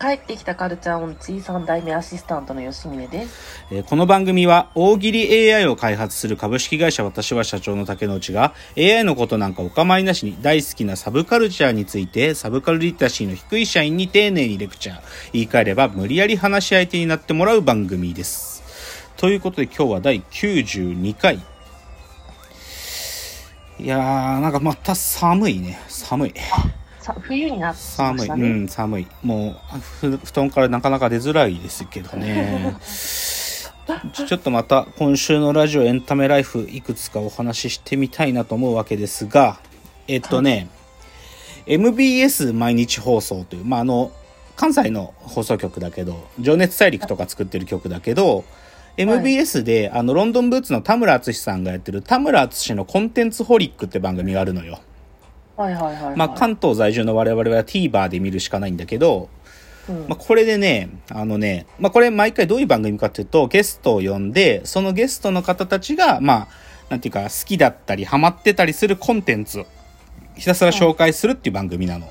帰ってきたカルチャーオンチ3代目アシスタントの吉峰です。えーこの番組は大喜利 AI を開発する株式会社私は社長の竹之内が AI のことなんかお構いなしに大好きなサブカルチャーについてサブカルリテラシーの低い社員に丁寧にレクチャー言い換えれば無理やり話し相手になってもらう番組です。ということで今日は第92回。いやーなんかまた寒いね。寒い。冬になってきま寒い、したね。うん、寒い。もう、布団からなかなか出づらいですけどね。ちょっとまた今週のラジオエンタメライフいくつかお話ししてみたいなと思うわけですが、えっとね、MBS 毎日放送という、まあ、あの、関西の放送局だけど、情熱大陸とか作ってる曲だけど、MBS で、あの、ロンドンブーツの田村淳さんがやってる田村淳のコンテンツホリックって番組があるのよ。はいはいはい、はい。まあ、関東在住の我々は TVer で見るしかないんだけど、うんまあ、これでね、あのね、まあ、これ毎回どういう番組かっていうと、ゲストを呼んで、そのゲストの方たちが、まあ、なんていうか、好きだったり、ハマってたりするコンテンツを、ひたすら紹介するっていう番組なの。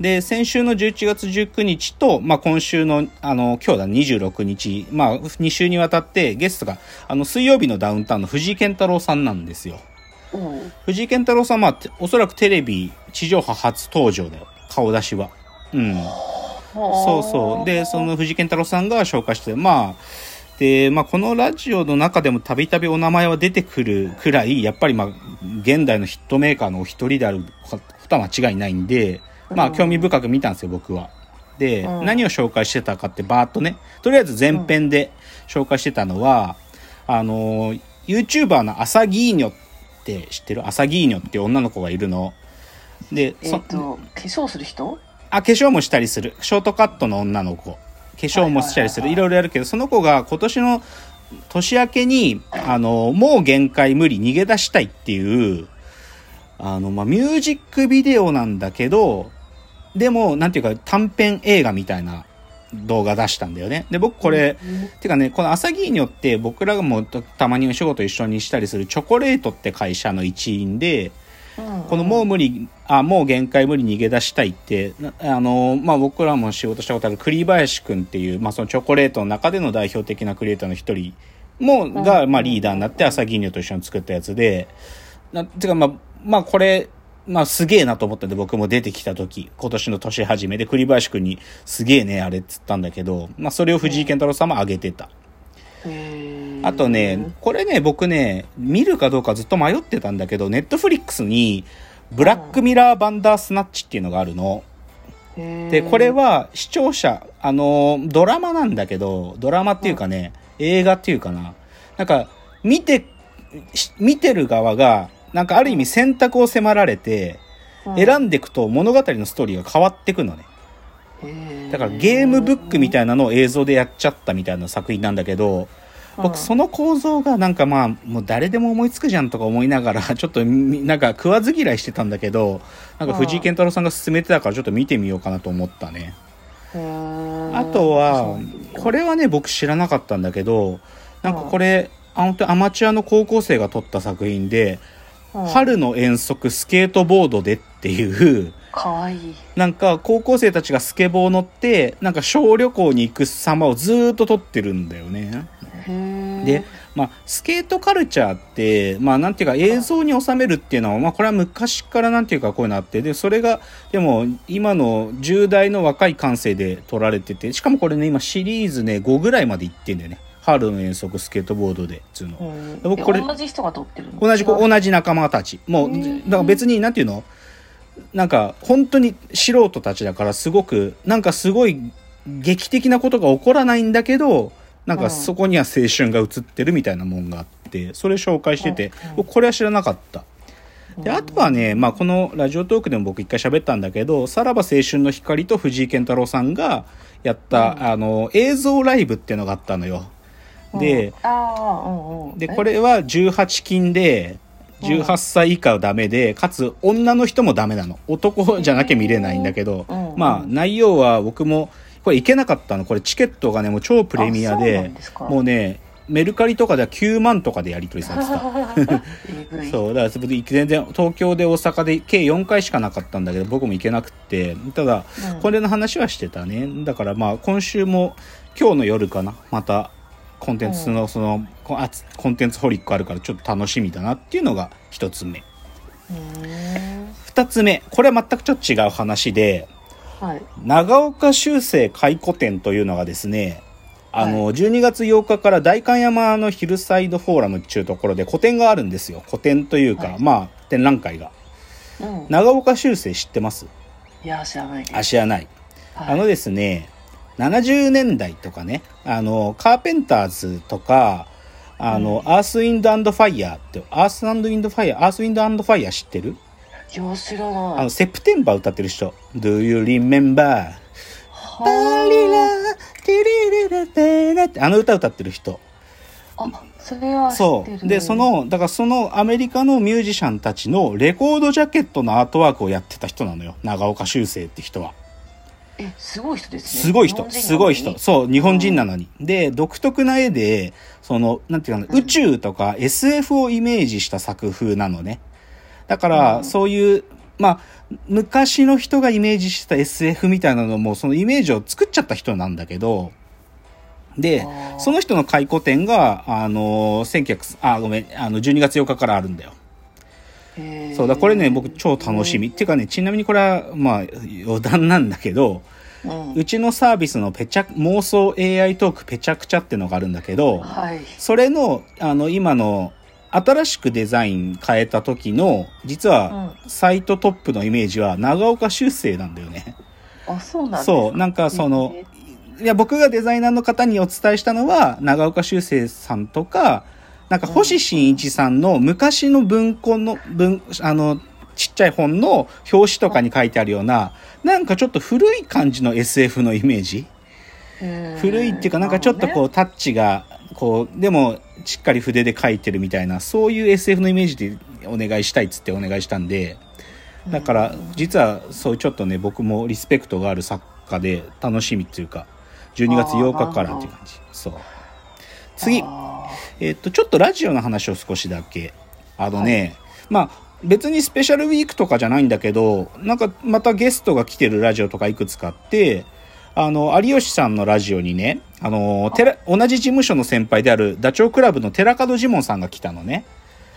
で、先週の11月19日と、まあ、今週の、あの、今日だ、26日、まあ、2週にわたってゲストが、あの、水曜日のダウンタウンの藤井健太郎さんなんですよ。藤井健太郎さんは、おそらくテレビ地上波初登場だよ。顔出しは。うん。そうそう。で、その藤井健太郎さんが紹介して、まあ、で、まあ、このラジオの中でもたびたびお名前は出てくるくらい、やっぱりまあ、現代のヒットメーカーのお一人であることは間違いないんで、まあ、興味深く見たんですよ、僕は。で、うん何を紹介してたかってバーっとね、とりあえず前編で紹介してたのは、あの、YouTuber のアサギーニョって知ってる？アサギーニョって女の子がいるの。で、えっ、そと、化粧する人？あ、化粧もしたりする。ショートカットの女の子。化粧もしたりする。はいいろいろやるけど、その子が今年の年明けに、あの、もう限界無理逃げ出したいっていう、あの、まあ、ミュージックビデオなんだけど、でも、なんていうか短編映画みたいな動画出したんだよね。で、僕これ、てかね、このアサギーニョって僕らがもうたまにお仕事一緒にしたりするチョコレートって会社の一員で、うんこのもう無理、あ、もう限界無理逃げ出したいって、なあの、まあ、僕らも仕事したことある栗林くんっていう、まあ、そのチョコレートの中での代表的なクリエイターの一人も、が、まあ、リーダーになって朝銀乳と一緒に作ったやつで、なてか、まあ、まあ、これ、まあ、すげえなと思ったんで、僕も出てきた時、今年の年始めで栗林くんに、すげえね、あれっつったんだけど、まあ、それを藤井健太郎さんも挙げてた。あとね、これね、僕ね、見るかどうかずっと迷ってたんだけど、ネットフリックスに、ブラックミラーバンダースナッチっていうのがあるの。で、これは視聴者、あの、ドラマなんだけど、ドラマっていうかね、映画っていうかな。なんか、見て、し見てる側が、なんかある意味選択を迫られて、選んでいくと物語のストーリーが変わってくのね。だからゲームブックみたいなのを映像でやっちゃったみたいな作品なんだけど、僕その構造がなんかまあもう誰でも思いつくじゃんとか思いながら ちょっとみなんか食わず嫌いしてたんだけどなんか藤井健太郎さんが勧めてたからちょっと見てみようかなと思ったね。ああとはこれはね僕知らなかったんだけどなんかこれあ本当にアマチュアの高校生が撮った作品で「春の遠足スケートボードで」っていう。かわいい。なんか高校生たちがスケボー乗ってなんか小旅行に行く様をずーっと撮ってるんだよね。で、まあ、スケートカルチャーって、まあ、なんていうか映像に収めるっていうのは、まあ、これは昔からなんていうかこういうのあって、で、それが、でも、今の10代の若い感性で撮られてて、しかもこれね、今シリーズね、5ぐらいまで行ってんだよね。春の遠足スケートボードで、つうの。うん。僕これえ同じ人が撮ってるの？同じ子、同じ仲間たち。もう、うん。だから別に、なんていうの？なんか、本当に素人たちだから、すごく、なんかすごい劇的なことが起こらないんだけど、なんかそこには青春が映ってるみたいなもんがあって、それ紹介してて、僕これは知らなかった。で、あとはね、まあこのラジオトークでも僕一回喋ったんだけど、さらば青春の光と藤井健太郎さんがやった、あの、映像ライブっていうのがあったのよ。で、で、え？これは18金で、18歳以下はダメで、かつ女の人もダメなの。男じゃなきゃ見れないんだけど、うん。まあ内容は僕も、これ行けなかったの。これチケットがね、もう超プレミアでもうね、メルカリとかでは9万とかでやり取りされてた。そう、だから全然東京で大阪で計4回しかなかったんだけど、僕も行けなくって、ただ、うん。これの話はしてたね。だからまあ今週も今日の夜かな、またコンテンツのその、こあつコンテンツホリックあるからちょっと楽しみだなっていうのが一つ目。うー。ん二つ目、これは全くちょっと違う話で、はい。長岡修正回顧展というのがですね、あの、12月8日から代官山のヒルサイドフォーラムっていうところで個展があるんですよ。個展というか、はい。まあ、展覧会が。うん。長岡秀星知ってます？いや知らないあ、知らない。はい。あのですね、70年代とかね、あの、カーペンターズとか、あの、アースウィンドファイヤーって、アースウィンドファイヤー、アースウィンドファイヤー知ってる？いや知らあないの、セプテンバー歌ってる人。Do you remember? はパリラ、ティリリラテラって、あの歌歌ってる人。あそれは知ってるそう。で、その、だからそのアメリカのミュージシャンたちのレコードジャケットのアートワークをやってた人なのよ。長岡修正って人は。えすごい人ですねすごい人、すごい人。そう、日本人なのに。で、独特な絵で、その、なんていうかな、うん宇宙とか SF をイメージした作風なのね。だから、うんそういう、まあ、昔の人がイメージした SF みたいなのも、そのイメージを作っちゃった人なんだけど、でその人の回顧展が、あの、1900、あ、ごめん、あの、12月8日からあるんだよ。そうだ、これね、僕超楽しみ。っていうかね、ちなみにこれは、まあ、余談なんだけど、うん。うちのサービスのペチャ、妄想 AI トークペチャクチャってのがあるんだけど、はい。それの、あの、今の、新しくデザイン変えた時の、実は、サイトトップのイメージは、長岡修正なんだよね。あそうなんそう、なんかそのへ、いや、僕がデザイナーの方にお伝えしたのは、長岡修正さんとか、なんか星新一さんの昔の文庫の、文、あの、ちっちゃい本の表紙とかに書いてあるような、なんかちょっと古い感じの SF のイメージ？ー古いっていうかなんかちょっとこうタッチがこうでもしっかり筆で描いてるみたいなそういう SF のイメージでお願いしたいっつってお願いしたんでだから実はそういうちょっとね僕もリスペクトがある作家で楽しみっていうか12月8日からっていう感じ。そう。次。あえっとちょっとラジオの話を少しだけ。あのね、まあ別にスペシャルウィークとかじゃないんだけどなんかまたゲストが来てるラジオとかいくつかあってあの有吉さんのラジオにねあの寺同じ事務所の先輩であるダチョウ倶楽部の寺門ジモンさんが来たのね。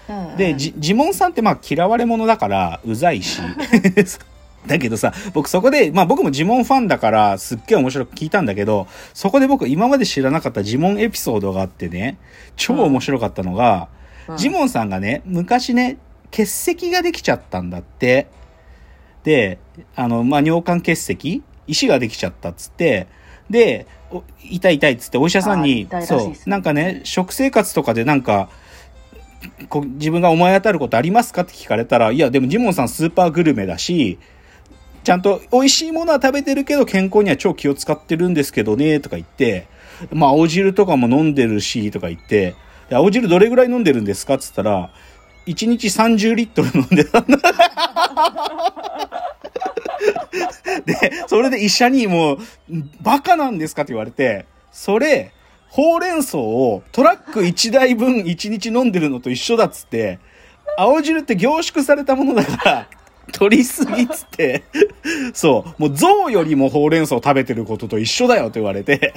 ーうん。で、じジモンさんってまあ嫌われ者だからうざいし だけどさ僕そこでまあ僕もジモンファンだからすっげえ面白く聞いたんだけどそこで僕今まで知らなかったジモンエピソードがあってね超面白かったのが、うん。ジモンさんがね、昔ね、結石ができちゃったんだって。で、あの、まあ、尿管結石石ができちゃったっつって、で、お痛い痛いっつってお医者さんに痛い、らしいそう、なんかね、食生活とかでなんか、自分が思い当たることありますか？って聞かれたら、いや、でもジモンさんスーパーグルメだし、ちゃんと美味しいものは食べてるけど健康には超気を使ってるんですけどね、とか言って、まあ、青汁とかも飲んでるし、とか言って、青汁どれぐらい飲んでるんですか？っつったら、1日30リットル飲んでたんだ。で、それで医者にもう、バカなんですかって言われて、それ、ほうれん草をトラック1台分1日飲んでるのと一緒だっつって、青汁って凝縮されたものだから、取りすぎっつって、そう、もう象よりもほうれん草を食べてることと一緒だよって言われて、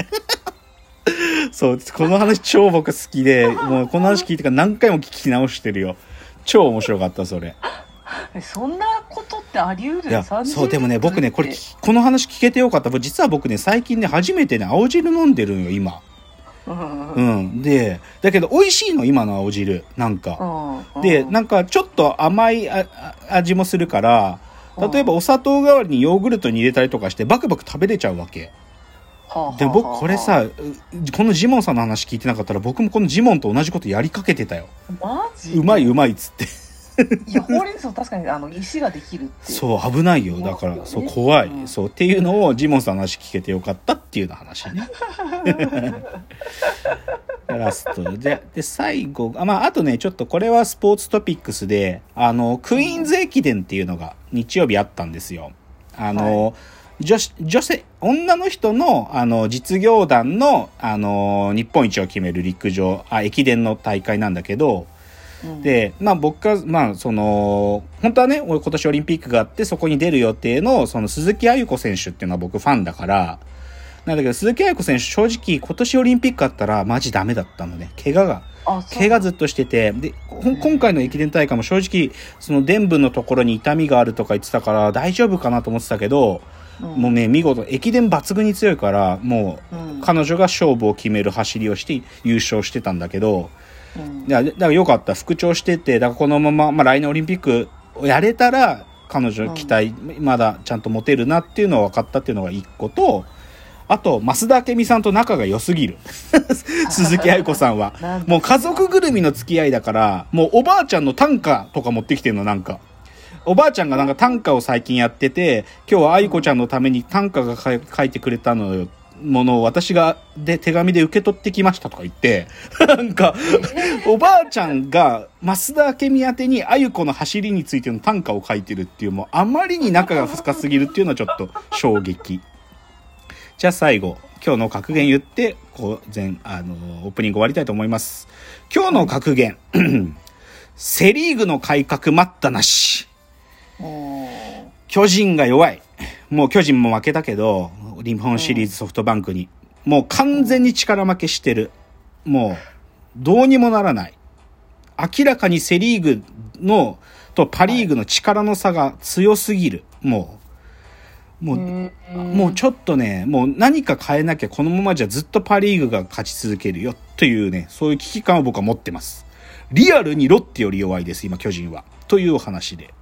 そう、この話超僕好きで、もうこの話聞いてから何回も聞き直してるよ。超面白かった、それ。えそんなことってあり得る？いや、30そう、でもね、僕ね、これこの話聞けてよかった。実は僕ね、最近ね、初めてね、青汁飲んでるんよ、今。うん。で、だけど美味しいの、今の青汁。なんか。うんで、なんかちょっと甘い味もするから、例えばお砂糖代わりにヨーグルトに入れたりとかして、バクバク食べれちゃうわけ。で、僕これさ、うこのジモンさんの話聞いてなかったら、僕もこのジモンと同じことやりかけてたよ。うまいうまいっつって。いやほうれん草確かにあの石ができるってそう、危ないよ。だから、そう、怖い。そう、っていうのを、ジモンさんの話聞けてよかったっていうの話ね。ラストで、で、最後、あ、まあ、あとね、ちょっとこれはスポーツトピックスで、あの、クイーンズ駅伝っていうのが日曜日あったんですよ。あの、女子、女性、女の人の、あの、実業団の、あの、日本一を決める陸上、あ、駅伝の大会なんだけど、うん、で、まあ僕が、まあその、本当はね、俺今年オリンピックがあって、そこに出る予定の、その鈴木亜由子選手っていうのは僕ファンだから、なんだけど、鈴木亜由子選手正直今年オリンピックあったらマジダメだったのね。怪我が。怪我ずっとしてて、で、今回の駅伝大会も正直、その伝部のところに痛みがあるとか言ってたから大丈夫かなと思ってたけど、うん。もうね、見事、駅伝抜群に強いから、もうん。う、彼女が勝負を決める走りをして優勝してたんだけど、うんだからよかった。復調してて、だからこのまま、まあ来年オリンピックをやれたら、彼女期待、まだちゃんと持てるなっていうのは分かったっていうのが一個と、あと、増田明美さんと仲が良すぎる。鈴木愛子さんは もう家族ぐるみの付き合いだから、もうおばあちゃんの短歌とか持ってきてんの、なんか。おばあちゃんがなんか短歌を最近やってて、今日は愛子ちゃんのために短歌が書いてくれたのよ。ものを私がで手紙で受け取ってきましたとか言って、なんか、おばあちゃんが増田明美宛てにあゆ子の走りについての短歌を書いてるっていう、もうあまりに仲が深すぎるっていうのはちょっと衝撃。じゃあ最後、今日の格言言って、こう、全、あの、オープニング終わりたいと思います。今日の格言。セリーグの改革待ったなし。うん巨人が弱い。もう巨人も負けたけど、日本シリーズソフトバンクに。もう完全に力負けしてる。もう、どうにもならない。明らかにセリーグの、とパリーグの力の差が強すぎる。もう、もう、うんもうちょっとね、もう何か変えなきゃこのままじゃずっとパリーグが勝ち続けるよというね、そういう危機感を僕は持ってます。リアルにロッテより弱いです、今巨人は。というお話で。